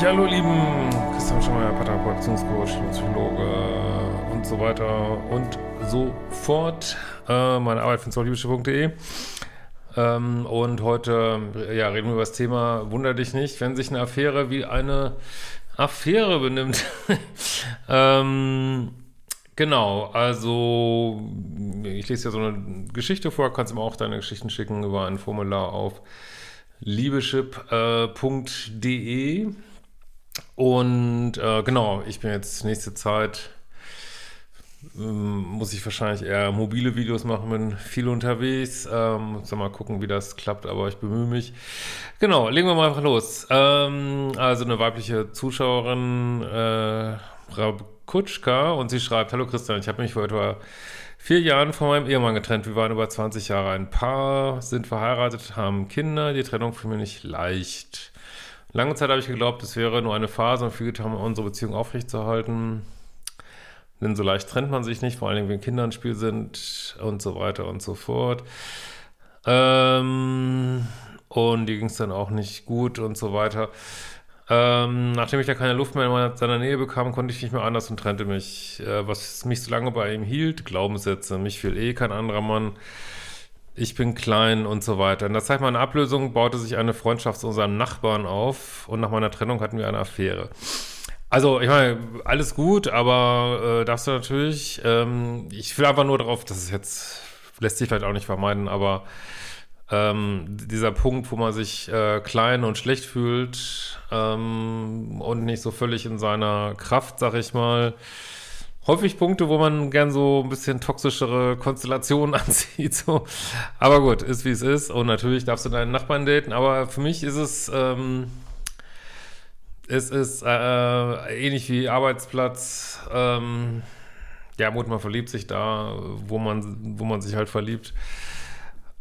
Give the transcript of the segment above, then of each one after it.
Ja, hallo lieben Christian Schemmer, Paartherapeut, Beziehungscoach, Psychologe und so weiter und so fort. Äh, meine Arbeit findest du auf liebeschiff.de. Ähm, und heute ja, reden wir über das Thema Wunder dich nicht, wenn sich eine Affäre wie eine Affäre benimmt. ähm, genau, also ich lese ja so eine Geschichte vor, kannst mir auch deine Geschichten schicken über ein Formular auf liebeschip.de. Und äh, genau, ich bin jetzt nächste Zeit, ähm, muss ich wahrscheinlich eher mobile Videos machen, bin viel unterwegs. Ähm, soll mal gucken, wie das klappt, aber ich bemühe mich. Genau, legen wir mal einfach los. Ähm, also eine weibliche Zuschauerin, äh, Kutschka, und sie schreibt, Hallo Christian, ich habe mich vor etwa vier Jahren von meinem Ehemann getrennt. Wir waren über 20 Jahre ein Paar, sind verheiratet, haben Kinder. Die Trennung für mich nicht leicht. Lange Zeit habe ich geglaubt, es wäre nur eine Phase und viel getan, um unsere Beziehung aufrechtzuerhalten. Denn so leicht trennt man sich nicht, vor allem wenn Kinder im Spiel sind und so weiter und so fort. Ähm, und die ging es dann auch nicht gut und so weiter. Ähm, nachdem ich da keine Luft mehr in seiner Nähe bekam, konnte ich nicht mehr anders und trennte mich. Äh, was mich so lange bei ihm hielt, Glaubenssätze. Mich will eh kein anderer Mann ich bin klein und so weiter. In der Zeit meiner Ablösung baute sich eine Freundschaft zu unserem Nachbarn auf und nach meiner Trennung hatten wir eine Affäre. Also, ich meine, alles gut, aber äh, darfst du natürlich, ähm, ich will einfach nur darauf, das ist jetzt, lässt sich vielleicht auch nicht vermeiden, aber ähm, dieser Punkt, wo man sich äh, klein und schlecht fühlt ähm, und nicht so völlig in seiner Kraft, sag ich mal, häufig Punkte, wo man gern so ein bisschen toxischere Konstellationen anzieht. So. Aber gut, ist wie es ist. Und natürlich darfst du deinen Nachbarn daten. Aber für mich ist es, ähm, es ist äh, ähnlich wie Arbeitsplatz. Ähm, ja, gut, man verliebt sich da, wo man, wo man sich halt verliebt.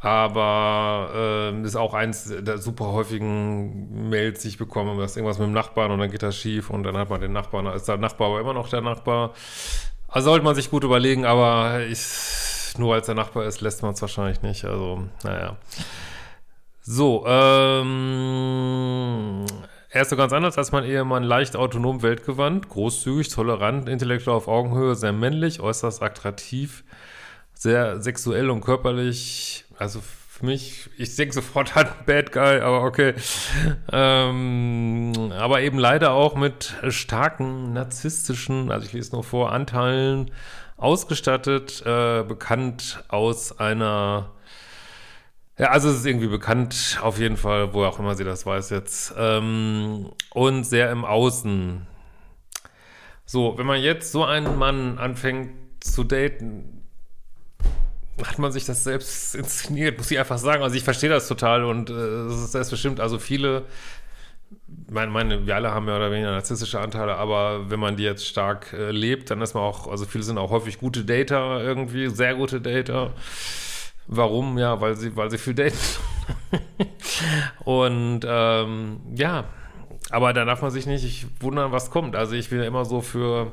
Aber äh, ist auch eins der super häufigen Mails, die ich bekomme, dass irgendwas mit dem Nachbarn und dann geht das schief und dann hat man den Nachbarn, ist der Nachbar aber immer noch der Nachbar. Also sollte man sich gut überlegen, aber ich, nur als der Nachbar ist, lässt man es wahrscheinlich nicht. Also, naja. So, ähm, er ist so ganz anders als mein Ehemann, leicht autonom, weltgewandt, großzügig, tolerant, intellektuell auf Augenhöhe, sehr männlich, äußerst attraktiv, sehr sexuell und körperlich also für mich, ich denke sofort an Bad Guy, aber okay. Ähm, aber eben leider auch mit starken narzisstischen, also ich lese nur vor, Anteilen ausgestattet, äh, bekannt aus einer ja, also es ist irgendwie bekannt, auf jeden Fall, wo auch immer sie das weiß jetzt. Ähm, und sehr im Außen. So, wenn man jetzt so einen Mann anfängt zu daten, hat man sich das selbst inszeniert, muss ich einfach sagen. Also ich verstehe das total und äh, ist selbstbestimmt, also viele, meine, meine, wir alle haben mehr oder weniger narzisstische Anteile, aber wenn man die jetzt stark äh, lebt, dann ist man auch, also viele sind auch häufig gute Dater irgendwie, sehr gute Dater. Warum? Ja, weil sie, weil sie viel daten. und ähm, ja, aber da darf man sich nicht wundern, was kommt. Also ich bin ja immer so für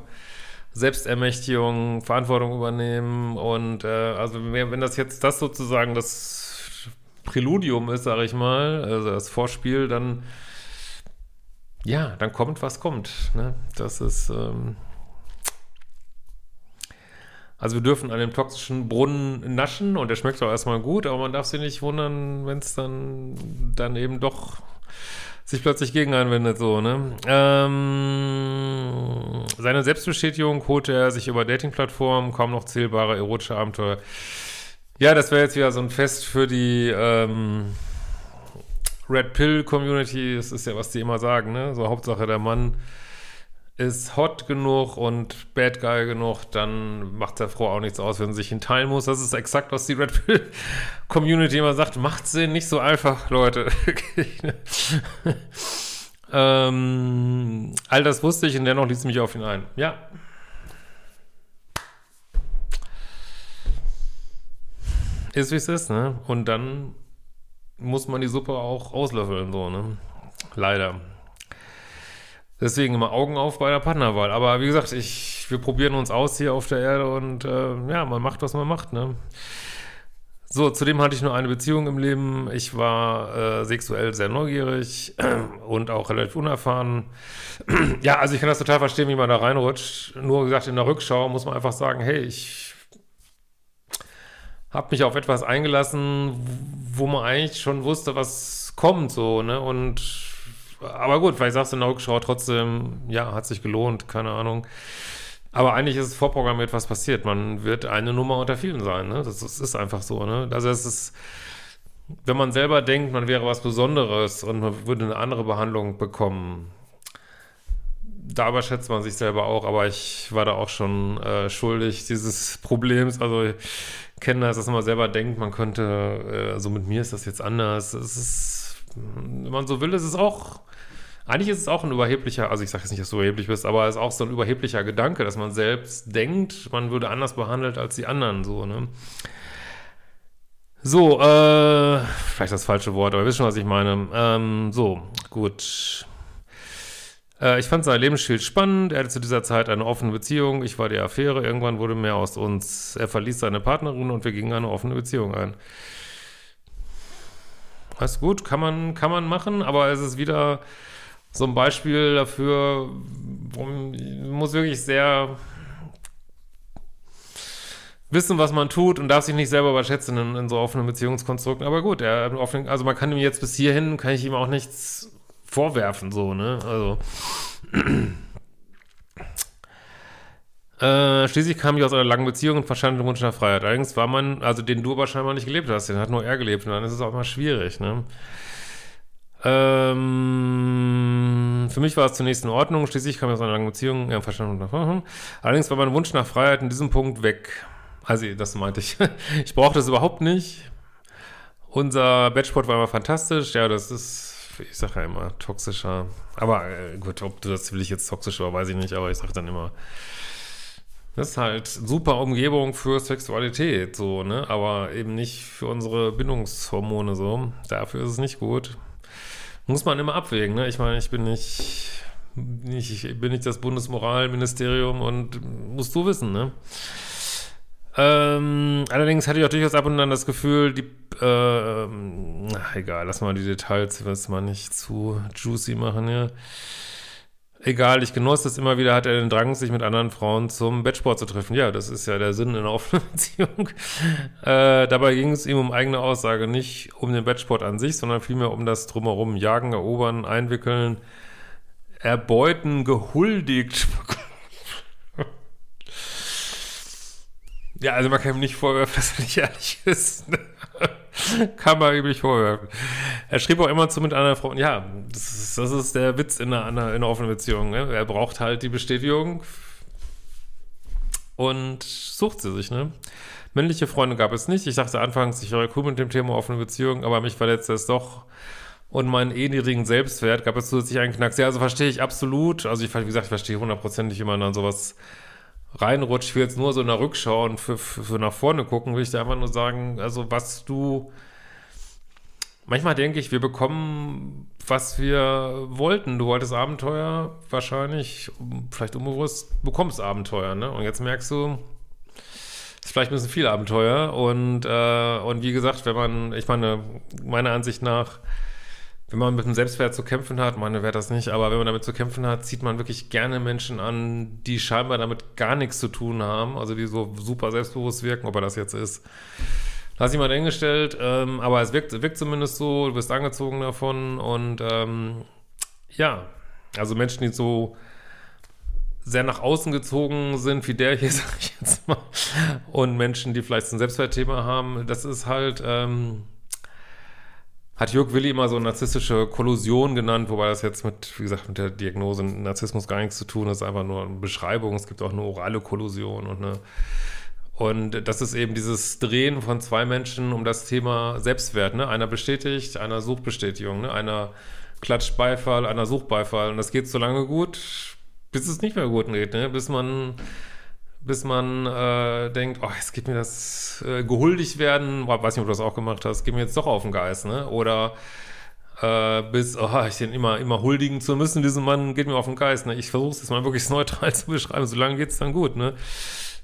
Selbstermächtigung, Verantwortung übernehmen und äh, also wenn das jetzt das sozusagen das Präludium ist, sage ich mal, also das Vorspiel, dann ja, dann kommt, was kommt. Ne? Das ist ähm also wir dürfen an dem toxischen Brunnen naschen und der schmeckt auch erstmal gut, aber man darf sich nicht wundern, wenn es dann, dann eben doch sich plötzlich gegen einwendet, so, ne? Ähm, seine Selbstbestätigung holte er sich über Datingplattformen, kaum noch zählbare erotische Abenteuer. Ja, das wäre jetzt wieder so ein Fest für die, ähm, Red Pill Community, das ist ja, was die immer sagen, ne? So Hauptsache der Mann ist hot genug und bad guy genug, dann macht der Frau auch nichts aus, wenn sie sich ihn teilen muss. Das ist exakt, was die Red Pill Community immer sagt. Macht Sinn, nicht so einfach, Leute. ähm, all das wusste ich und dennoch ließ mich auf ihn ein. Ja. Ist wie es ist, ne? Und dann muss man die Suppe auch auslöffeln, so, ne? Leider. Deswegen immer Augen auf bei der Partnerwahl. Aber wie gesagt, ich, wir probieren uns aus hier auf der Erde und äh, ja, man macht, was man macht, ne? So, zudem hatte ich nur eine Beziehung im Leben. Ich war äh, sexuell sehr neugierig und auch relativ unerfahren. ja, also ich kann das total verstehen, wie man da reinrutscht. Nur gesagt, in der Rückschau muss man einfach sagen, hey, ich habe mich auf etwas eingelassen, wo man eigentlich schon wusste, was kommt, so, ne? Und aber gut, vielleicht sagst du in der Rückschau trotzdem, ja, hat sich gelohnt, keine Ahnung. Aber eigentlich ist es vorprogrammiert, was passiert. Man wird eine Nummer unter vielen sein, ne? Das, das ist einfach so, ne? Also es ist, wenn man selber denkt, man wäre was Besonderes und man würde eine andere Behandlung bekommen, da überschätzt man sich selber auch, aber ich war da auch schon äh, schuldig dieses Problems. Also ich kenne das, dass man selber denkt, man könnte, äh, so mit mir ist das jetzt anders. Es ist, wenn man so will, ist es auch eigentlich ist es auch ein überheblicher, also ich sage jetzt nicht, dass du überheblich bist, aber es ist auch so ein überheblicher Gedanke, dass man selbst denkt, man würde anders behandelt als die anderen, so, ne? So, äh, vielleicht das falsche Wort, aber ihr wisst schon, was ich meine. Ähm, so, gut. Äh, ich fand sein Lebensschild spannend. Er hatte zu dieser Zeit eine offene Beziehung. Ich war die Affäre. Irgendwann wurde mehr aus uns. Er verließ seine Partnerin und wir gingen eine offene Beziehung ein. Alles gut, kann man, kann man machen, aber es ist wieder so ein Beispiel dafür, man muss wirklich sehr wissen, was man tut und darf sich nicht selber überschätzen in, in so offenen Beziehungskonstrukten. Aber gut, er, also man kann ihm jetzt bis hierhin, kann ich ihm auch nichts vorwerfen, so, ne? Also. Äh, schließlich kam ich aus einer langen Beziehung und verstand den Wunsch nach Freiheit. Allerdings war man, also den du aber scheinbar nicht gelebt hast, den hat nur er gelebt und dann ist es auch mal schwierig, ne? Ähm, für mich war es zunächst in Ordnung, schließlich kam ich aus einer langen Beziehung, ja, verstanden. Allerdings war mein Wunsch nach Freiheit in diesem Punkt weg. Also, das meinte ich. Ich brauchte es überhaupt nicht. Unser Batchport war immer fantastisch. Ja, das ist, ich sage ja immer, toxischer. Aber äh, gut, ob das will ich jetzt toxisch war, weiß ich nicht, aber ich sage dann immer, das ist halt super Umgebung für Sexualität, so, ne? Aber eben nicht für unsere Bindungshormone so. Dafür ist es nicht gut. Muss man immer abwägen, ne? Ich meine, ich bin nicht, nicht, ich bin nicht das Bundesmoralministerium und musst du wissen, ne? Ähm, allerdings hatte ich auch durchaus ab und an das Gefühl, die, äh, ach, egal, lass mal die Details, es mal nicht zu juicy machen, ja. Egal, ich genoss es immer wieder, hat er den Drang, sich mit anderen Frauen zum Bettsport zu treffen. Ja, das ist ja der Sinn in einer offenen Beziehung. Äh, dabei ging es ihm um eigene Aussage, nicht um den Bettsport an sich, sondern vielmehr um das Drumherum. Jagen, erobern, einwickeln, erbeuten, gehuldigt. ja, also man kann ihm nicht vorwerfen, dass er nicht ehrlich ist. Kann man üblich vorwerfen. Er schrieb auch immer zu mit einer Frau, ja, das ist, das ist der Witz in einer, in einer offenen Beziehung. Ne? Er braucht halt die Bestätigung und sucht sie sich, ne? Männliche Freunde gab es nicht. Ich dachte anfangs, ich wäre cool mit dem Thema offene Beziehung, aber mich verletzt es doch. Und meinen eh niedrigen Selbstwert gab es zusätzlich einen Knacks. Ja, also verstehe ich absolut. Also ich, wie gesagt, ich verstehe hundertprozentig, wie man dann sowas reinrutscht. Ich will jetzt nur so in der Rückschau und für, für, für nach vorne gucken, will ich dir einfach nur sagen, also was du manchmal denke ich, wir bekommen, was wir wollten. Du wolltest Abenteuer, wahrscheinlich, vielleicht unbewusst, bekommst Abenteuer, ne? Und jetzt merkst du, ist vielleicht ein bisschen viel Abenteuer. Und, äh, und wie gesagt, wenn man, ich meine, meiner Ansicht nach, wenn man mit dem Selbstwert zu kämpfen hat, meine wäre das nicht, aber wenn man damit zu kämpfen hat, zieht man wirklich gerne Menschen an, die scheinbar damit gar nichts zu tun haben, also die so super selbstbewusst wirken, ob er das jetzt ist. Lass ich mal dahingestellt, ähm, aber es wirkt, wirkt zumindest so, du bist angezogen davon und ähm, ja, also Menschen, die so sehr nach außen gezogen sind, wie der hier, sag ich jetzt mal, und Menschen, die vielleicht ein Selbstwertthema haben, das ist halt, ähm, hat Jörg Willi immer so narzisstische Kollusion genannt, wobei das jetzt mit, wie gesagt, mit der Diagnose Narzissmus gar nichts zu tun ist einfach nur eine Beschreibung. Es gibt auch eine orale Kollusion und eine und das ist eben dieses Drehen von zwei Menschen um das Thema Selbstwert. Ne? Einer bestätigt, einer sucht Bestätigung, ne? einer klatscht Beifall, einer sucht Beifall. Und das geht so lange gut, bis es nicht mehr gut geht, ne? bis man bis man äh, denkt, oh, jetzt geht mir das äh, gehuldigt werden, weiß nicht, ob du das auch gemacht hast, geht mir jetzt doch auf den Geist, ne? Oder äh, bis, oh, ich den immer, immer huldigen zu müssen, diesem Mann geht mir auf den Geist, ne? Ich versuche es jetzt mal wirklich neutral zu beschreiben, solange geht es dann gut, ne?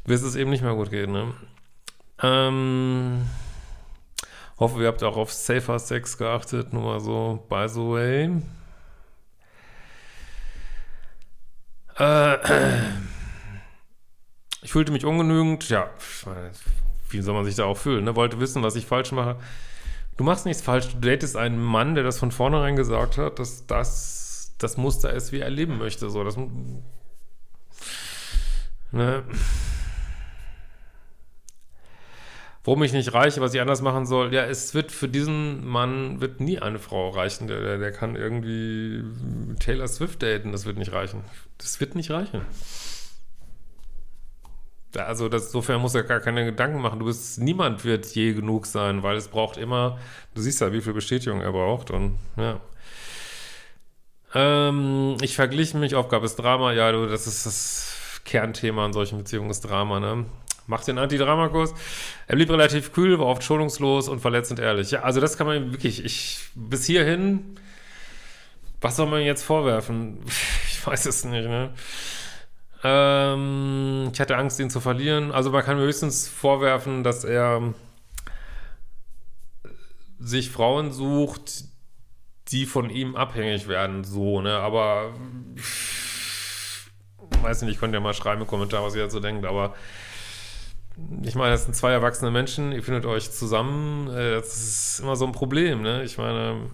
Bis es eben nicht mehr gut geht, ne? Ähm, hoffe, ihr habt auch auf Safer Sex geachtet, nur mal so, by the way. Äh, ich fühlte mich ungenügend, ja, wie soll man sich da auch fühlen, ne? Wollte wissen, was ich falsch mache. Du machst nichts falsch, du datest einen Mann, der das von vornherein gesagt hat, dass das das Muster ist, wie er leben möchte. So, das. Ne? Warum ich nicht reiche, was ich anders machen soll, ja, es wird für diesen Mann wird nie eine Frau reichen. Der, der, der kann irgendwie Taylor Swift daten, das wird nicht reichen. Das wird nicht reichen. Also das, insofern muss er gar keine Gedanken machen. Du bist, niemand wird je genug sein, weil es braucht immer, du siehst ja, wie viel Bestätigung er braucht und ja. Ähm, ich vergliche mich, Aufgabe ist Drama, ja, du, das ist das Kernthema in solchen Beziehungen, ist Drama, ne? Macht den Antidramakurs. Er blieb relativ kühl, war oft schonungslos und verletzend ehrlich. Ja, also das kann man wirklich, ich, bis hierhin, was soll man jetzt vorwerfen? Ich weiß es nicht, ne? Ähm, ich hatte Angst, ihn zu verlieren. Also man kann mir höchstens vorwerfen, dass er sich Frauen sucht, die von ihm abhängig werden, so, ne? Aber weiß nicht, ich konnte ja mal schreiben im Kommentar, was ihr dazu denkt, aber ich meine, das sind zwei erwachsene Menschen, ihr findet euch zusammen, äh, das ist immer so ein Problem, ne? Ich meine,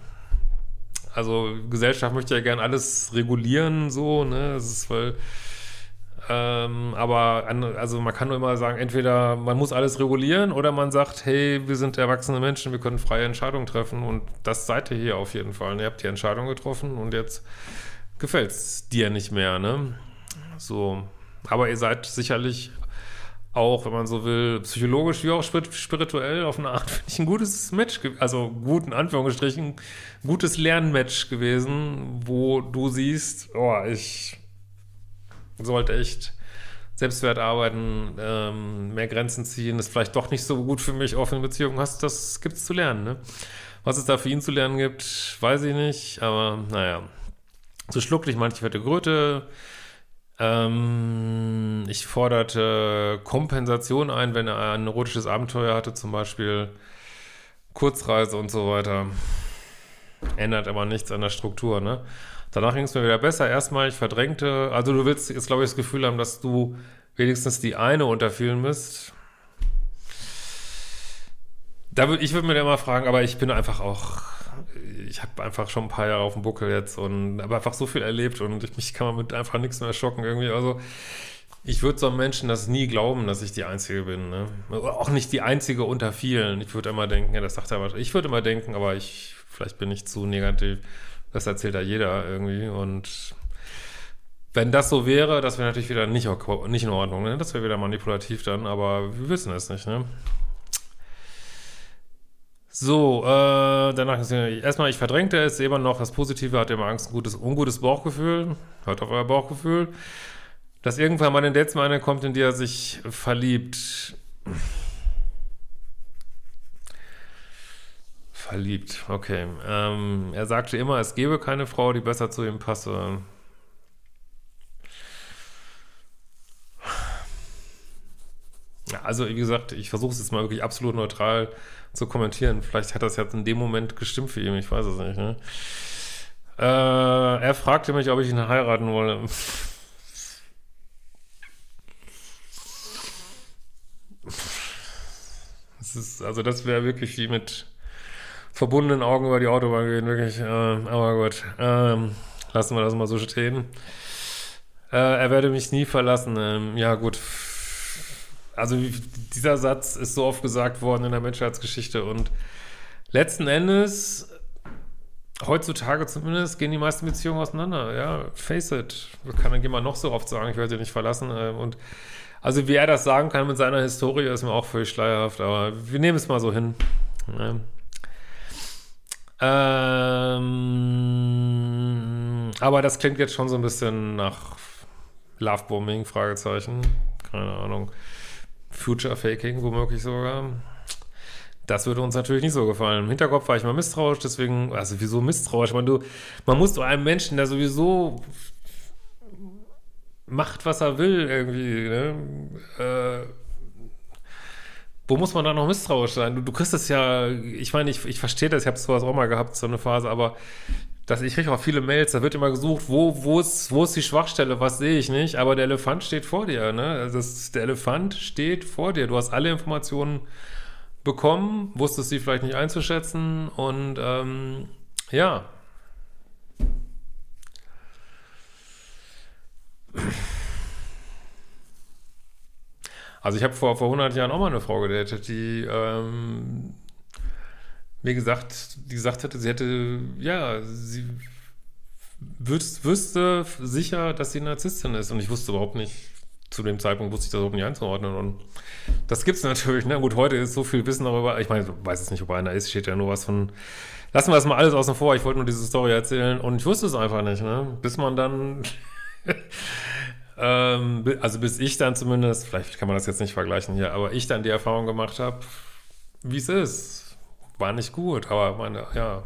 also Gesellschaft möchte ja gern alles regulieren, so, ne? Das ist, weil ähm, aber an, also man kann nur immer sagen, entweder man muss alles regulieren oder man sagt, hey, wir sind erwachsene Menschen, wir können freie Entscheidungen treffen und das seid ihr hier auf jeden Fall. Und ihr habt die Entscheidung getroffen und jetzt gefällt es dir nicht mehr, ne? So. Aber ihr seid sicherlich auch, wenn man so will, psychologisch wie auch spirituell auf eine Art, finde ich, ein gutes Match, also gut in Anführungsstrichen, gutes Lernmatch gewesen, wo du siehst, oh, ich sollte echt Selbstwert arbeiten, ähm, mehr Grenzen ziehen, ist vielleicht doch nicht so gut für mich, offene Beziehungen hast, das gibt's zu lernen, ne? Was es da für ihn zu lernen gibt, weiß ich nicht, aber naja. Zu schlucklich manche fette Gröte. Ähm, ich forderte Kompensation ein, wenn er ein erotisches Abenteuer hatte, zum Beispiel Kurzreise und so weiter. Ändert aber nichts an der Struktur, ne? Danach ging es mir wieder besser. Erstmal, ich verdrängte, also du willst jetzt, glaube ich, das Gefühl haben, dass du wenigstens die eine unter vielen bist. Da würd, ich würde mir da mal fragen, aber ich bin einfach auch, ich habe einfach schon ein paar Jahre auf dem Buckel jetzt und habe einfach so viel erlebt und ich, mich kann man mit einfach nichts mehr schocken irgendwie. Also ich würde so einem Menschen das nie glauben, dass ich die Einzige bin. Ne? Auch nicht die Einzige unter vielen. Ich würde immer denken, ja, das sagt er was. Ich würde immer denken, aber ich, vielleicht bin ich zu negativ. Das erzählt ja jeder irgendwie. Und wenn das so wäre, das wäre natürlich wieder nicht, nicht in Ordnung. Ne? Das wäre wieder manipulativ dann, aber wir wissen es nicht. Ne? So, äh, danach ist erstmal, ich verdrängte es, immer noch das Positive, hatte immer Angst, ein gutes, ungutes Bauchgefühl. Hört auf euer Bauchgefühl. Dass irgendwann mal in Dates eine kommt, in die er sich verliebt. Verliebt, okay. Ähm, er sagte immer, es gebe keine Frau, die besser zu ihm passe. Also, wie gesagt, ich versuche es jetzt mal wirklich absolut neutral zu kommentieren. Vielleicht hat das jetzt in dem Moment gestimmt für ihn, ich weiß es nicht. Ne? Äh, er fragte mich, ob ich ihn heiraten wolle. Das ist, also das wäre wirklich wie mit verbundenen Augen über die Autobahn gehen, wirklich. Äh, aber gut, ähm, lassen wir das mal so stehen. Äh, er werde mich nie verlassen. Ähm, ja, gut. Also dieser Satz ist so oft gesagt worden in der Menschheitsgeschichte und letzten Endes heutzutage zumindest gehen die meisten Beziehungen auseinander. Ja, face it. Kann dann jemand noch so oft sagen, ich werde dich nicht verlassen. Äh, und also wie er das sagen kann mit seiner Historie, ist mir auch völlig schleierhaft, aber wir nehmen es mal so hin. Ja. Ähm, aber das klingt jetzt schon so ein bisschen nach Lovebombing, Fragezeichen. Keine Ahnung. Future Faking, womöglich sogar. Das würde uns natürlich nicht so gefallen. Im Hinterkopf war ich mal misstrauisch, deswegen, also wieso misstrauisch? Man, du, man muss zu einem Menschen, der sowieso macht, was er will, irgendwie, ne? Äh, wo muss man da noch misstrauisch sein? Du, du kriegst es ja, ich meine, ich, ich verstehe das, ich habe sowas auch mal gehabt, so eine Phase, aber das, ich kriege auch viele Mails, da wird immer gesucht, wo, wo, ist, wo ist die Schwachstelle, was sehe ich nicht, aber der Elefant steht vor dir, ne? Also das, der Elefant steht vor dir, du hast alle Informationen bekommen, wusstest sie vielleicht nicht einzuschätzen und ähm, ja. Also ich habe vor, vor 100 Jahren auch mal eine Frau gedatet, die ähm, mir gesagt, die gesagt hätte, sie hätte, ja, sie wüs wüsste sicher, dass sie Narzisstin ist und ich wusste überhaupt nicht, zu dem Zeitpunkt wusste ich das überhaupt nicht einzuordnen und das gibt es natürlich, ne? Gut, heute ist so viel Wissen darüber, ich meine, ich weiß es nicht, ob einer ist, steht ja nur was von, lassen wir das mal alles außen vor, ich wollte nur diese Story erzählen und ich wusste es einfach nicht, ne? Bis man dann Ähm, also bis ich dann zumindest, vielleicht kann man das jetzt nicht vergleichen hier, aber ich dann die Erfahrung gemacht habe, wie es ist. War nicht gut, aber meine, ja,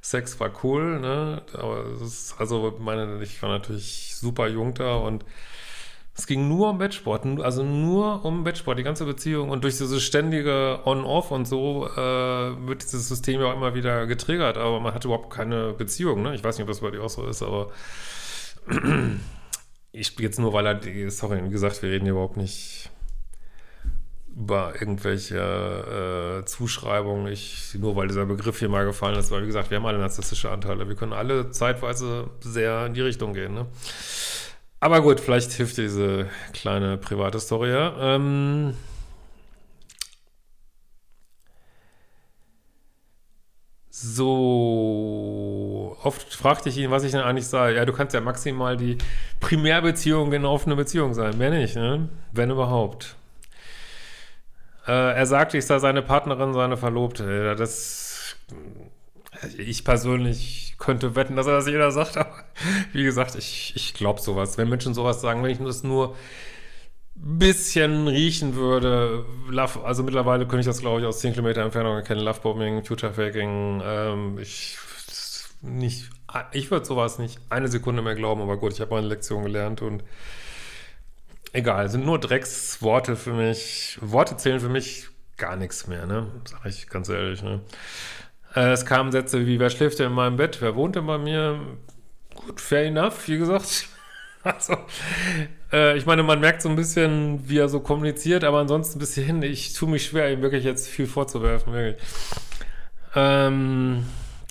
Sex war cool, ne? Aber es ist, also meine, ich war natürlich super jung da und es ging nur um Bettsport, also nur um Bettsport, die ganze Beziehung. Und durch dieses ständige On-Off und so äh, wird dieses System ja auch immer wieder getriggert, aber man hat überhaupt keine Beziehung. Ne? Ich weiß nicht, ob das bei dir auch so ist, aber ich jetzt nur, weil er, die, sorry, wie gesagt, wir reden hier überhaupt nicht über irgendwelche äh, Zuschreibungen, ich, nur weil dieser Begriff hier mal gefallen ist, weil wie gesagt, wir haben alle narzisstische Anteile. Wir können alle zeitweise sehr in die Richtung gehen. Ne? Aber gut, vielleicht hilft diese kleine private Story ja. Ähm, So, oft fragte ich ihn, was ich denn eigentlich sage. Ja, du kannst ja maximal die Primärbeziehung in offene Beziehung sein. Mehr nicht, ne? Wenn überhaupt. Äh, er sagte, ich sei seine Partnerin, seine Verlobte. Ja, das. Ich persönlich könnte wetten, dass er das jeder sagt, aber wie gesagt, ich, ich glaube sowas. Wenn Menschen sowas sagen, wenn ich das nur bisschen riechen würde, Love, also mittlerweile könnte ich das, glaube ich, aus 10 Kilometer Entfernung erkennen, Lovebombing, Future Faking, ähm, ich nicht, ich würde sowas nicht eine Sekunde mehr glauben, aber gut, ich habe meine Lektion gelernt und egal, sind nur Drecksworte für mich, Worte zählen für mich gar nichts mehr, ne, sag ich ganz ehrlich, ne. Äh, es kamen Sätze wie, wer schläft denn in meinem Bett, wer wohnt denn bei mir, gut, fair enough, wie gesagt, Also, äh, ich meine, man merkt so ein bisschen, wie er so kommuniziert, aber ansonsten bis hierhin, ich tue mich schwer, ihm wirklich jetzt viel vorzuwerfen, wirklich. Ähm,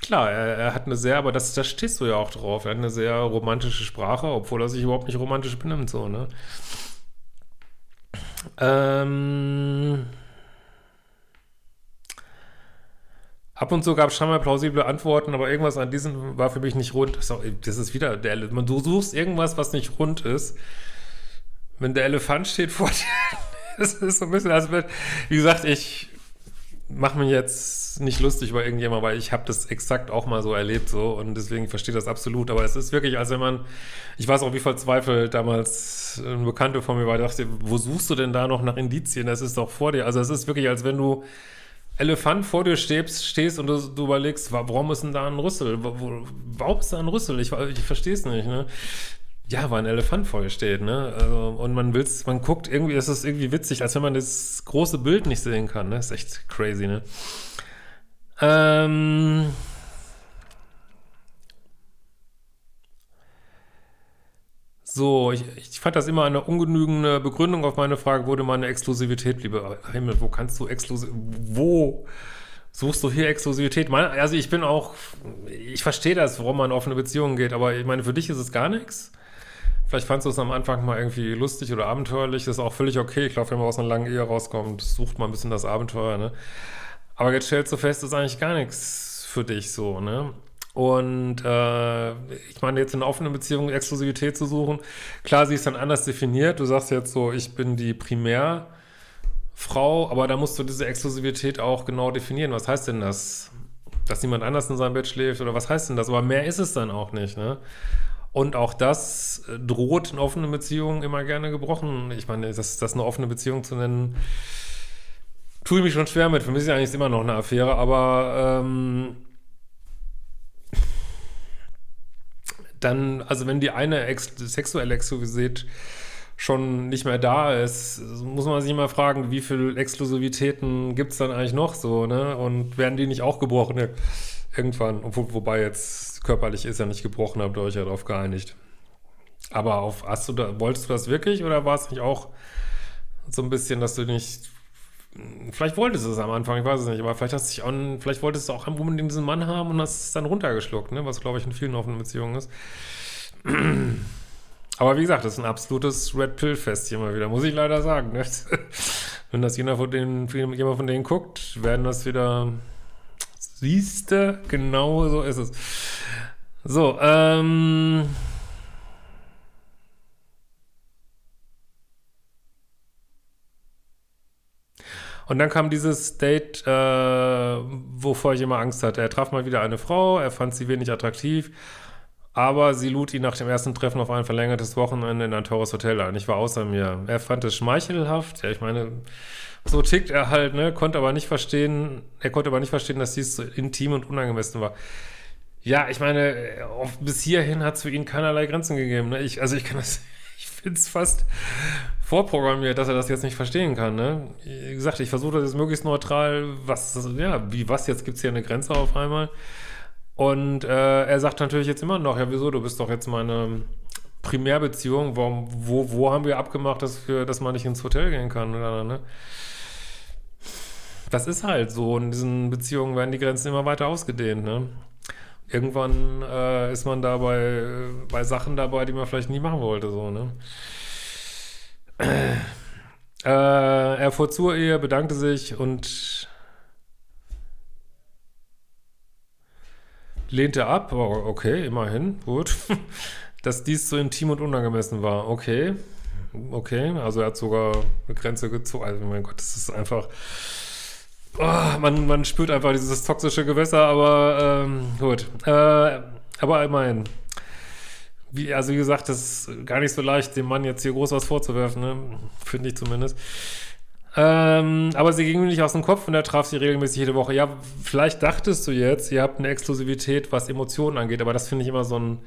klar, er, er, hat eine sehr, aber das, das stehst du ja auch drauf, er hat eine sehr romantische Sprache, obwohl er sich überhaupt nicht romantisch benimmt, so, ne? Ähm. Ab und zu gab es scheinbar plausible Antworten, aber irgendwas an diesen war für mich nicht rund. Das ist wieder, der, du suchst irgendwas, was nicht rund ist. Wenn der Elefant steht vor dir, das ist so ein bisschen, also wie gesagt, ich mache mich jetzt nicht lustig über irgendjemand, weil ich habe das exakt auch mal so erlebt so und deswegen verstehe das absolut. Aber es ist wirklich, als wenn man, ich weiß auch, wie verzweifelt damals ein Bekannter von mir war, dachte, wo suchst du denn da noch nach Indizien? Das ist doch vor dir. Also es ist wirklich, als wenn du Elefant vor dir stehst, stehst und du, du, überlegst, warum ist denn da ein Rüssel? Warum ist da ein Rüssel? Ich, ich verstehe es nicht, ne? Ja, weil ein Elefant vor dir steht, ne? Also, und man will's, man guckt irgendwie, es ist irgendwie witzig, als wenn man das große Bild nicht sehen kann, ne? Ist echt crazy, ne? Ähm, So, ich, ich, fand das immer eine ungenügende Begründung auf meine Frage, wurde meine Exklusivität, lieber Himmel, wo kannst du exklusiv, wo suchst du hier Exklusivität? Also ich bin auch, ich verstehe das, warum man in offene Beziehungen geht, aber ich meine, für dich ist es gar nichts. Vielleicht fandst du es am Anfang mal irgendwie lustig oder abenteuerlich, das ist auch völlig okay. Ich glaube, wenn man aus einer langen Ehe rauskommt, sucht man ein bisschen das Abenteuer, ne? Aber jetzt stellst du fest, das ist eigentlich gar nichts für dich so, ne? Und äh, ich meine, jetzt in offenen Beziehung Exklusivität zu suchen, klar, sie ist dann anders definiert. Du sagst jetzt so, ich bin die Primärfrau, aber da musst du diese Exklusivität auch genau definieren. Was heißt denn das? Dass niemand anders in seinem Bett schläft oder was heißt denn das? Aber mehr ist es dann auch nicht, ne? Und auch das droht in offenen Beziehungen immer gerne gebrochen. Ich meine, das, das eine offene Beziehung zu nennen, tue ich mich schon schwer mit. Für mich ist ja eigentlich immer noch eine Affäre, aber ähm, dann, also wenn die eine Ex sexuelle Exklusivität schon nicht mehr da ist, muss man sich mal fragen, wie viele Exklusivitäten gibt es dann eigentlich noch so, ne? Und werden die nicht auch gebrochen irgendwann? Wo, wobei jetzt körperlich ist ja nicht gebrochen, habt ihr euch ja darauf geeinigt. Aber auf, hast du da, wolltest du das wirklich oder war es nicht auch so ein bisschen, dass du nicht Vielleicht wolltest du es am Anfang, ich weiß es nicht, aber vielleicht hast du dich auch, vielleicht wolltest du auch unbedingt diesen Mann haben und hast es dann runtergeschluckt, ne? was glaube ich in vielen offenen Beziehungen ist. Aber wie gesagt, das ist ein absolutes Red Pill-Fest hier mal wieder, muss ich leider sagen. Ne? Wenn das jemand von denen, jemand von denen guckt, werden das wieder. Siehste, genau so ist es. So, ähm. Und dann kam dieses Date, äh, wovor ich immer Angst hatte. Er traf mal wieder eine Frau, er fand sie wenig attraktiv, aber sie lud ihn nach dem ersten Treffen auf ein verlängertes Wochenende in ein teures Hotel ein. Ich war außer mir. Er fand es schmeichelhaft. Ja, ich meine, so tickt er halt, ne? Konnte aber nicht verstehen, er konnte aber nicht verstehen, dass dies so intim und unangemessen war. Ja, ich meine, bis hierhin hat es für ihn keinerlei Grenzen gegeben. Ne? Ich, also ich kann das, ich finde es fast vorprogrammiert, dass er das jetzt nicht verstehen kann. Ne? Wie gesagt, ich versuche das jetzt möglichst neutral. Was, ja, wie was? Jetzt gibt es hier eine Grenze auf einmal. Und äh, er sagt natürlich jetzt immer noch, ja, wieso, du bist doch jetzt meine Primärbeziehung. Warum, wo, wo haben wir abgemacht, dass, wir, dass man nicht ins Hotel gehen kann? Oder, ne? Das ist halt so. In diesen Beziehungen werden die Grenzen immer weiter ausgedehnt. Ne? Irgendwann äh, ist man da bei, bei Sachen dabei, die man vielleicht nie machen wollte. So, ne? Äh, er fuhr zur Ehe, bedankte sich und lehnte ab. Oh, okay, immerhin, gut. Dass dies so intim und unangemessen war. Okay, okay. Also er hat sogar eine Grenze gezogen. Also mein Gott, das ist einfach... Oh, man, man spürt einfach dieses toxische Gewässer, aber ähm, gut. Äh, aber immerhin wie, also wie gesagt, das ist gar nicht so leicht, dem Mann jetzt hier groß was vorzuwerfen, ne? finde ich zumindest. Ähm, aber sie ging mir nicht aus dem Kopf und er traf sie regelmäßig jede Woche. Ja, vielleicht dachtest du jetzt, ihr habt eine Exklusivität, was Emotionen angeht, aber das finde ich immer so ein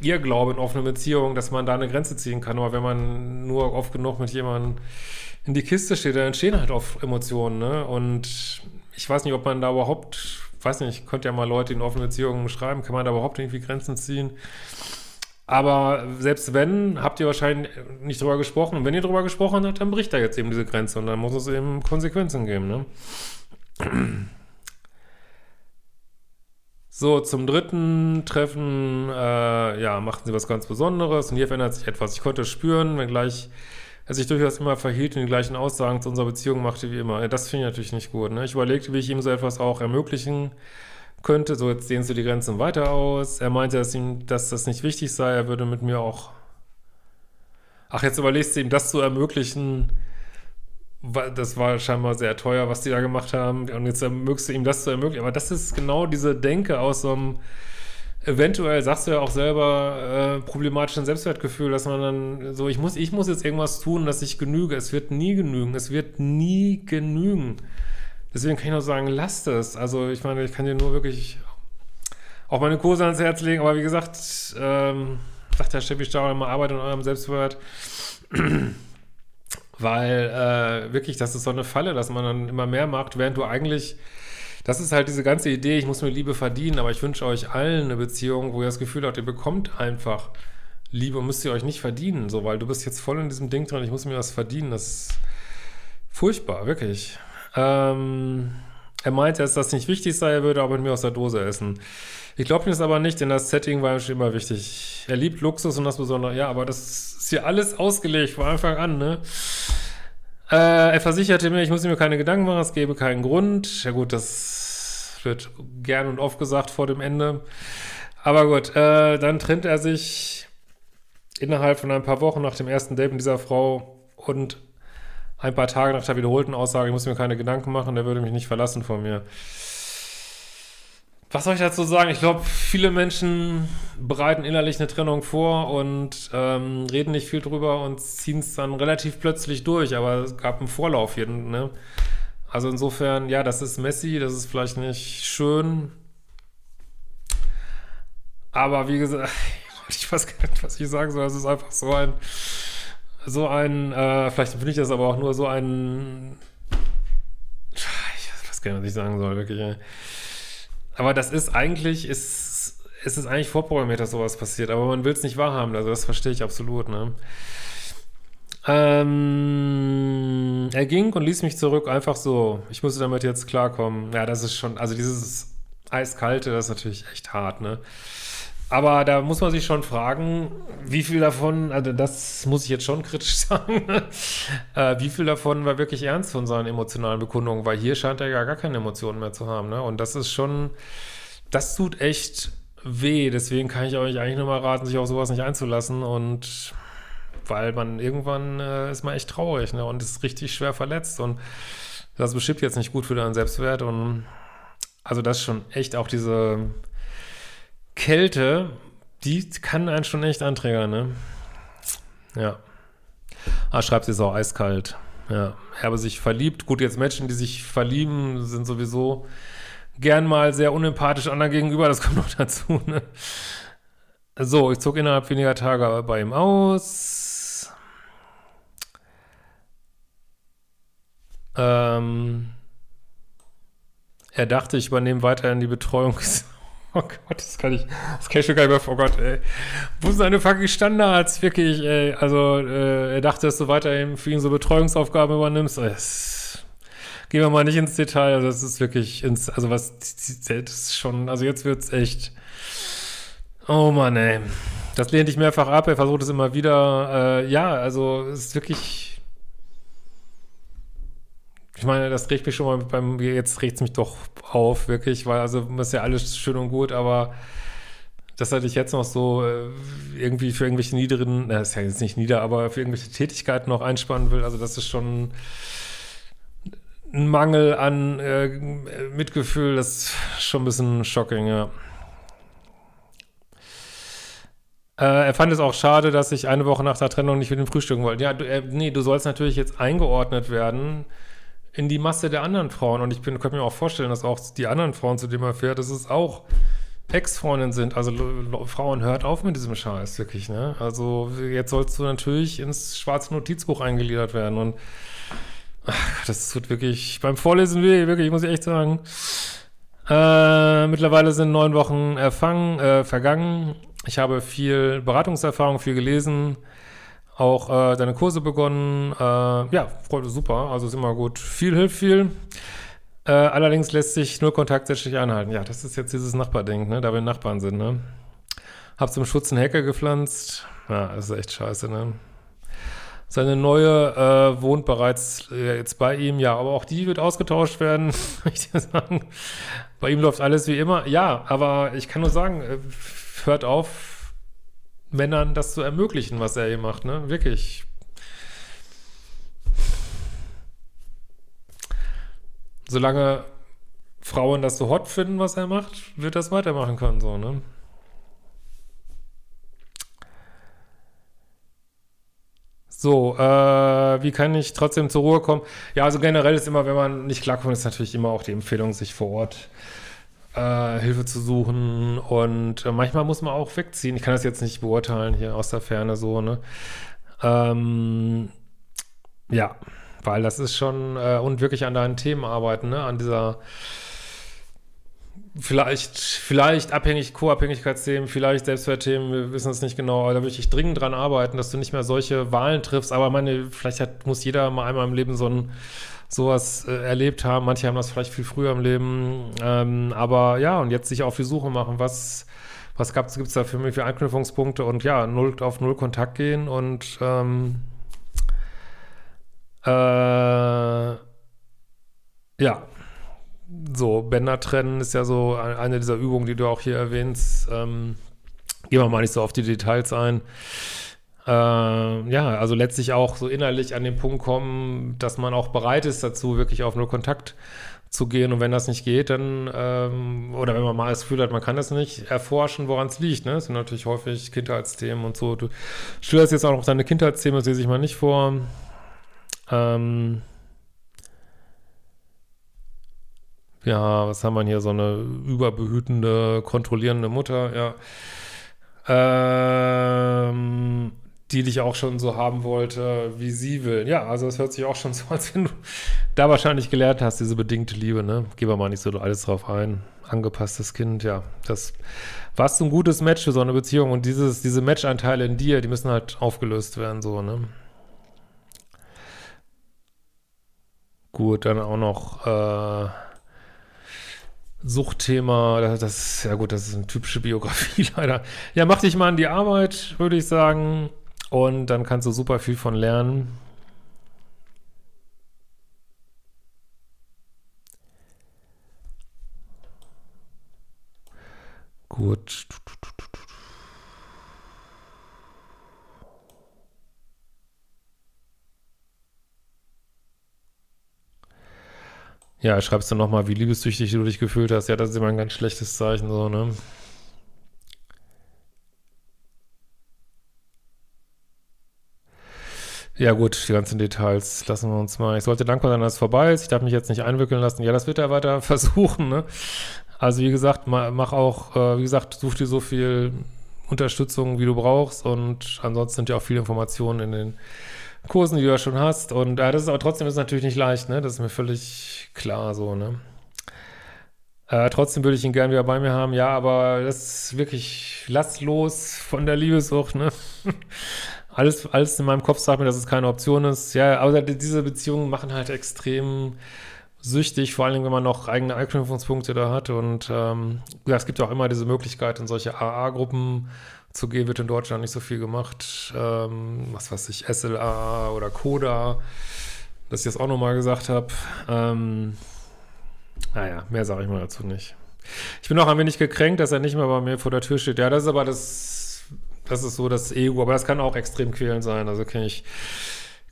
Irrglaube in offenen Beziehungen, dass man da eine Grenze ziehen kann. Aber wenn man nur oft genug mit jemandem in die Kiste steht, dann entstehen halt oft Emotionen. Ne? Und ich weiß nicht, ob man da überhaupt weiß nicht, ich könnte ja mal Leute in offenen Beziehungen schreiben, kann man da überhaupt irgendwie Grenzen ziehen? Aber selbst wenn, habt ihr wahrscheinlich nicht drüber gesprochen. Und wenn ihr drüber gesprochen habt, dann bricht da jetzt eben diese Grenze und dann muss es eben Konsequenzen geben, ne? So, zum dritten Treffen, äh, ja, machten sie was ganz Besonderes und hier verändert sich etwas. Ich konnte spüren, wenngleich er sich durchaus immer verhielt und die gleichen Aussagen zu unserer Beziehung machte wie immer. Das finde ich natürlich nicht gut. Ne? Ich überlegte, wie ich ihm so etwas auch ermöglichen könnte. So, jetzt dehnst du die Grenzen weiter aus. Er meinte, dass ihm, dass das nicht wichtig sei. Er würde mit mir auch. Ach, jetzt überlegst du ihm, das zu ermöglichen. Das war scheinbar sehr teuer, was die da gemacht haben. Und jetzt ermöglichst du ihm das zu ermöglichen. Aber das ist genau diese Denke aus so einem eventuell sagst du ja auch selber äh, problematischen Selbstwertgefühl, dass man dann so, ich muss, ich muss jetzt irgendwas tun, dass ich genüge. Es wird nie genügen. Es wird nie genügen. Deswegen kann ich nur sagen, lasst es. Also ich meine, ich kann dir nur wirklich auch meine Kurse ans Herz legen, aber wie gesagt, ähm, sagt der Steffi Stauer immer, arbeitet an eurem Selbstwert. Weil äh, wirklich, das ist so eine Falle, dass man dann immer mehr macht, während du eigentlich das ist halt diese ganze Idee, ich muss mir Liebe verdienen, aber ich wünsche euch allen eine Beziehung, wo ihr das Gefühl habt, ihr bekommt einfach Liebe, müsst ihr euch nicht verdienen, so, weil du bist jetzt voll in diesem Ding drin, ich muss mir was verdienen, das ist furchtbar, wirklich. Ähm, er meinte, dass das nicht wichtig sei, er würde aber mit mir aus der Dose essen. Ich glaube ihm das aber nicht, denn das Setting war ihm schon immer wichtig. Er liebt Luxus und das Besondere. Ja, aber das ist hier alles ausgelegt von Anfang an, ne? Äh, er versicherte mir, ich muss mir keine Gedanken machen, es gäbe keinen Grund. Ja gut, das wird gern und oft gesagt vor dem Ende. Aber gut, äh, dann trennt er sich innerhalb von ein paar Wochen nach dem ersten Date mit dieser Frau und ein paar Tage nach der wiederholten Aussage, ich muss mir keine Gedanken machen, der würde mich nicht verlassen von mir. Was soll ich dazu sagen? Ich glaube, viele Menschen bereiten innerlich eine Trennung vor und ähm, reden nicht viel drüber und ziehen es dann relativ plötzlich durch, aber es gab einen Vorlauf hier. Ne? Also insofern, ja, das ist messy, das ist vielleicht nicht schön. Aber wie gesagt, ich weiß gar nicht, was ich sagen soll. Es ist einfach so ein, so ein, äh, vielleicht finde ich das aber auch nur so ein, ich weiß gar nicht, was ich sagen soll, wirklich. Aber das ist eigentlich, ist, ist es eigentlich vorprogrammiert, dass sowas passiert. Aber man will es nicht wahrhaben. Also das verstehe ich absolut. Ne? Ähm, er ging und ließ mich zurück, einfach so. Ich musste damit jetzt klarkommen. Ja, das ist schon, also dieses Eiskalte, das ist natürlich echt hart, ne? Aber da muss man sich schon fragen, wie viel davon, also das muss ich jetzt schon kritisch sagen, äh, wie viel davon war wirklich ernst von seinen emotionalen Bekundungen, weil hier scheint er ja gar keine Emotionen mehr zu haben. Ne? Und das ist schon, das tut echt weh. Deswegen kann ich euch eigentlich nur mal raten, sich auf sowas nicht einzulassen. Und weil man irgendwann äh, ist man echt traurig ne? und ist richtig schwer verletzt. Und das bestimmt jetzt nicht gut für deinen Selbstwert. Und also das ist schon echt auch diese Kälte, die kann einen schon echt anträgern, ne? Ja. Ah, schreibt sie ist auch eiskalt. Ja. Er habe sich verliebt. Gut, jetzt Menschen, die sich verlieben, sind sowieso gern mal sehr unempathisch anderen gegenüber. Das kommt noch dazu, ne? So, ich zog innerhalb weniger Tage bei ihm aus. Ähm, er dachte, ich übernehme weiterhin die Betreuung Oh Gott, das kann ich, das kann ich schon gar nicht mehr, oh Gott, ey. Wo sind seine fucking Standards? Wirklich, ey. Also, äh, er dachte, dass du weiterhin für ihn so Betreuungsaufgaben übernimmst. Das, gehen wir mal nicht ins Detail. Also, das ist wirklich ins, also was, das ist schon, also jetzt wird's echt, oh Mann, ey. Das lehnt dich mehrfach ab, er versucht es immer wieder. Äh, ja, also, es ist wirklich, ich meine, das regt mich schon mal beim, jetzt regt es mich doch auf, wirklich, weil also ist ja alles schön und gut, aber dass er dich jetzt noch so äh, irgendwie für irgendwelche niederen, na, ist ja jetzt nicht nieder, aber für irgendwelche Tätigkeiten noch einspannen will, also das ist schon ein Mangel an äh, Mitgefühl, das ist schon ein bisschen shocking, ja. Äh, er fand es auch schade, dass ich eine Woche nach der Trennung nicht mit dem frühstücken wollte. Ja, du, äh, nee, du sollst natürlich jetzt eingeordnet werden in die Masse der anderen Frauen. Und ich bin, könnte mir auch vorstellen, dass auch die anderen Frauen, zu denen er fährt, dass es auch Ex-Freundinnen sind. Also Frauen, hört auf mit diesem Scheiß, wirklich. Ne? Also jetzt sollst du natürlich ins schwarze Notizbuch eingegliedert werden. Und ach, das tut wirklich beim Vorlesen weh, wirklich, muss ich echt sagen. Äh, mittlerweile sind neun Wochen erfangen, äh, vergangen. Ich habe viel Beratungserfahrung, viel gelesen auch äh, deine Kurse begonnen. Äh, ja, Freude, super. Also ist immer gut. Viel hilft viel. Äh, allerdings lässt sich nur Kontakt sätzlich einhalten. Ja, das ist jetzt dieses Nachbarding, ne? da wir Nachbarn sind. Ne? Hab zum Schutz einen Hecke gepflanzt. Ja, das ist echt scheiße, ne? Seine neue äh, wohnt bereits äh, jetzt bei ihm, ja, aber auch die wird ausgetauscht werden, ich dir sagen. Bei ihm läuft alles wie immer. Ja, aber ich kann nur sagen, äh, hört auf, Männern das zu ermöglichen, was er hier macht, ne? Wirklich. Solange Frauen das so hot finden, was er macht, wird das weitermachen können, so, ne? So, äh, wie kann ich trotzdem zur Ruhe kommen? Ja, also generell ist immer, wenn man nicht klarkommt, ist natürlich immer auch die Empfehlung, sich vor Ort äh, Hilfe zu suchen und äh, manchmal muss man auch wegziehen. Ich kann das jetzt nicht beurteilen hier aus der Ferne so, ne? Ähm, ja, weil das ist schon äh, und wirklich an deinen Themen arbeiten, ne? An dieser vielleicht, vielleicht abhängig, Co-Abhängigkeitsthemen, vielleicht Selbstwertthemen, wir wissen es nicht genau, aber da würde ich dringend dran arbeiten, dass du nicht mehr solche Wahlen triffst. Aber meine, vielleicht hat, muss jeder mal einmal im Leben so ein sowas äh, erlebt haben. Manche haben das vielleicht viel früher im Leben. Ähm, aber ja, und jetzt sich auf die Suche machen, was, was gibt es da für mich für Anknüpfungspunkte und ja, null auf null Kontakt gehen und ähm, äh, ja, so, Bänder trennen ist ja so eine dieser Übungen, die du auch hier erwähnst. Ähm, gehen wir mal nicht so auf die Details ein. Äh, ja, also letztlich auch so innerlich an den Punkt kommen, dass man auch bereit ist dazu, wirklich auf nur Kontakt zu gehen. Und wenn das nicht geht, dann, ähm, oder wenn man mal das Gefühl hat, man kann das nicht, erforschen, woran es liegt. Ne? Das sind natürlich häufig Kindheitsthemen und so. Du schilderst jetzt auch noch deine Kindheitsthemen, das lese ich mal nicht vor. Ähm, ja, was haben wir hier? So eine überbehütende, kontrollierende Mutter, ja. Ähm, die dich auch schon so haben wollte, wie sie will. Ja, also es hört sich auch schon so, als wenn du da wahrscheinlich gelernt hast, diese bedingte Liebe, ne? Gehen wir mal nicht so alles drauf ein. Angepasstes Kind, ja. Das war so ein gutes Match für so eine Beziehung und dieses, diese Matchanteile in dir, die müssen halt aufgelöst werden, so, ne? Gut, dann auch noch, äh, Suchtthema, das, das, ja gut, das ist eine typische Biografie leider. Ja, mach dich mal an die Arbeit, würde ich sagen. Und dann kannst du super viel von lernen. Gut. Ja, schreibst du nochmal, wie liebessüchtig du dich gefühlt hast. Ja, das ist immer ein ganz schlechtes Zeichen, so, ne? Ja gut, die ganzen Details lassen wir uns mal. Ich sollte dankbar sein, dass es vorbei ist. Ich darf mich jetzt nicht einwickeln lassen. Ja, das wird er weiter versuchen. Ne? Also wie gesagt, mach auch, äh, wie gesagt, such dir so viel Unterstützung, wie du brauchst. Und ansonsten sind ja auch viele Informationen in den Kursen, die du ja schon hast. Und äh, das ist aber trotzdem ist natürlich nicht leicht. Ne? Das ist mir völlig klar so. Ne? Äh, trotzdem würde ich ihn gern wieder bei mir haben. Ja, aber das ist wirklich lastlos von der Liebessucht. Ne? alles, alles in meinem Kopf sagt mir, dass es keine Option ist. Ja, aber diese Beziehungen machen halt extrem süchtig, vor allem wenn man noch eigene Anknüpfungspunkte da hat. Und ähm, ja, es gibt ja auch immer diese Möglichkeit, in solche AA-Gruppen zu gehen, wird in Deutschland nicht so viel gemacht. Ähm, was weiß ich, SLA oder Coda, dass ich das auch nochmal gesagt habe. Ähm, naja, mehr sage ich mal dazu nicht. Ich bin auch ein wenig gekränkt, dass er nicht mehr bei mir vor der Tür steht. Ja, das ist aber das das ist so das Ego, aber das kann auch extrem quälend sein. Also kenne ich,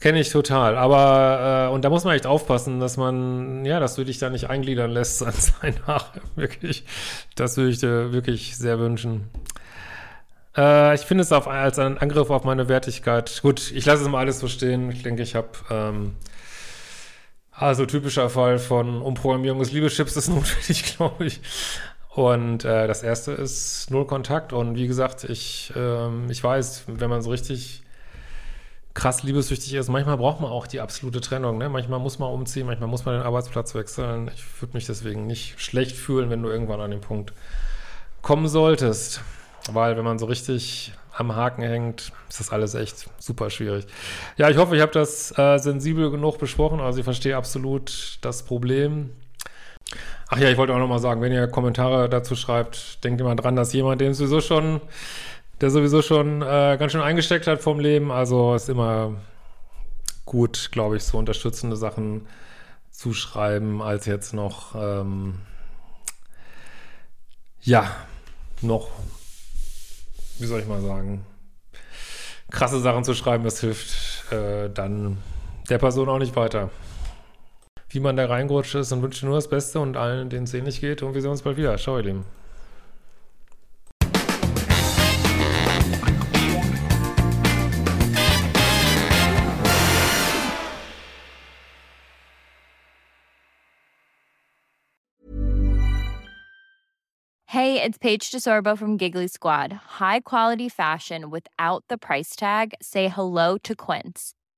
kenne ich total. Aber, äh, und da muss man echt aufpassen, dass man, ja, dass du dich da nicht eingliedern lässt an sein Nach. Wirklich. Das würde ich dir wirklich sehr wünschen. Äh, ich finde es auf, als ein Angriff auf meine Wertigkeit. Gut, ich lasse es mal alles so stehen. Ich denke, ich habe, ähm, also typischer Fall von Umprogrammierung des Liebeschips ist notwendig, glaube ich. Und äh, das erste ist Null Kontakt. Und wie gesagt, ich, ähm, ich weiß, wenn man so richtig krass liebessüchtig ist, manchmal braucht man auch die absolute Trennung. Ne? Manchmal muss man umziehen, manchmal muss man den Arbeitsplatz wechseln. Ich würde mich deswegen nicht schlecht fühlen, wenn du irgendwann an den Punkt kommen solltest. Weil wenn man so richtig am Haken hängt, ist das alles echt super schwierig. Ja, ich hoffe, ich habe das äh, sensibel genug besprochen. Also ich verstehe absolut das Problem. Ach ja, ich wollte auch nochmal sagen, wenn ihr Kommentare dazu schreibt, denkt immer dran, dass jemand, dem sowieso schon, der sowieso schon äh, ganz schön eingesteckt hat vom Leben, also ist immer gut, glaube ich, so unterstützende Sachen zu schreiben, als jetzt noch, ähm, ja, noch, wie soll ich mal sagen, krasse Sachen zu schreiben, das hilft äh, dann der Person auch nicht weiter wie man da reingerutscht ist und wünsche nur das Beste und allen, denen es ähnlich geht. Und wir sehen uns bald wieder. Ciao, ihr Lieben. Hey, it's Paige DeSorbo from Giggly Squad. High quality fashion without the price tag. Say hello to Quince.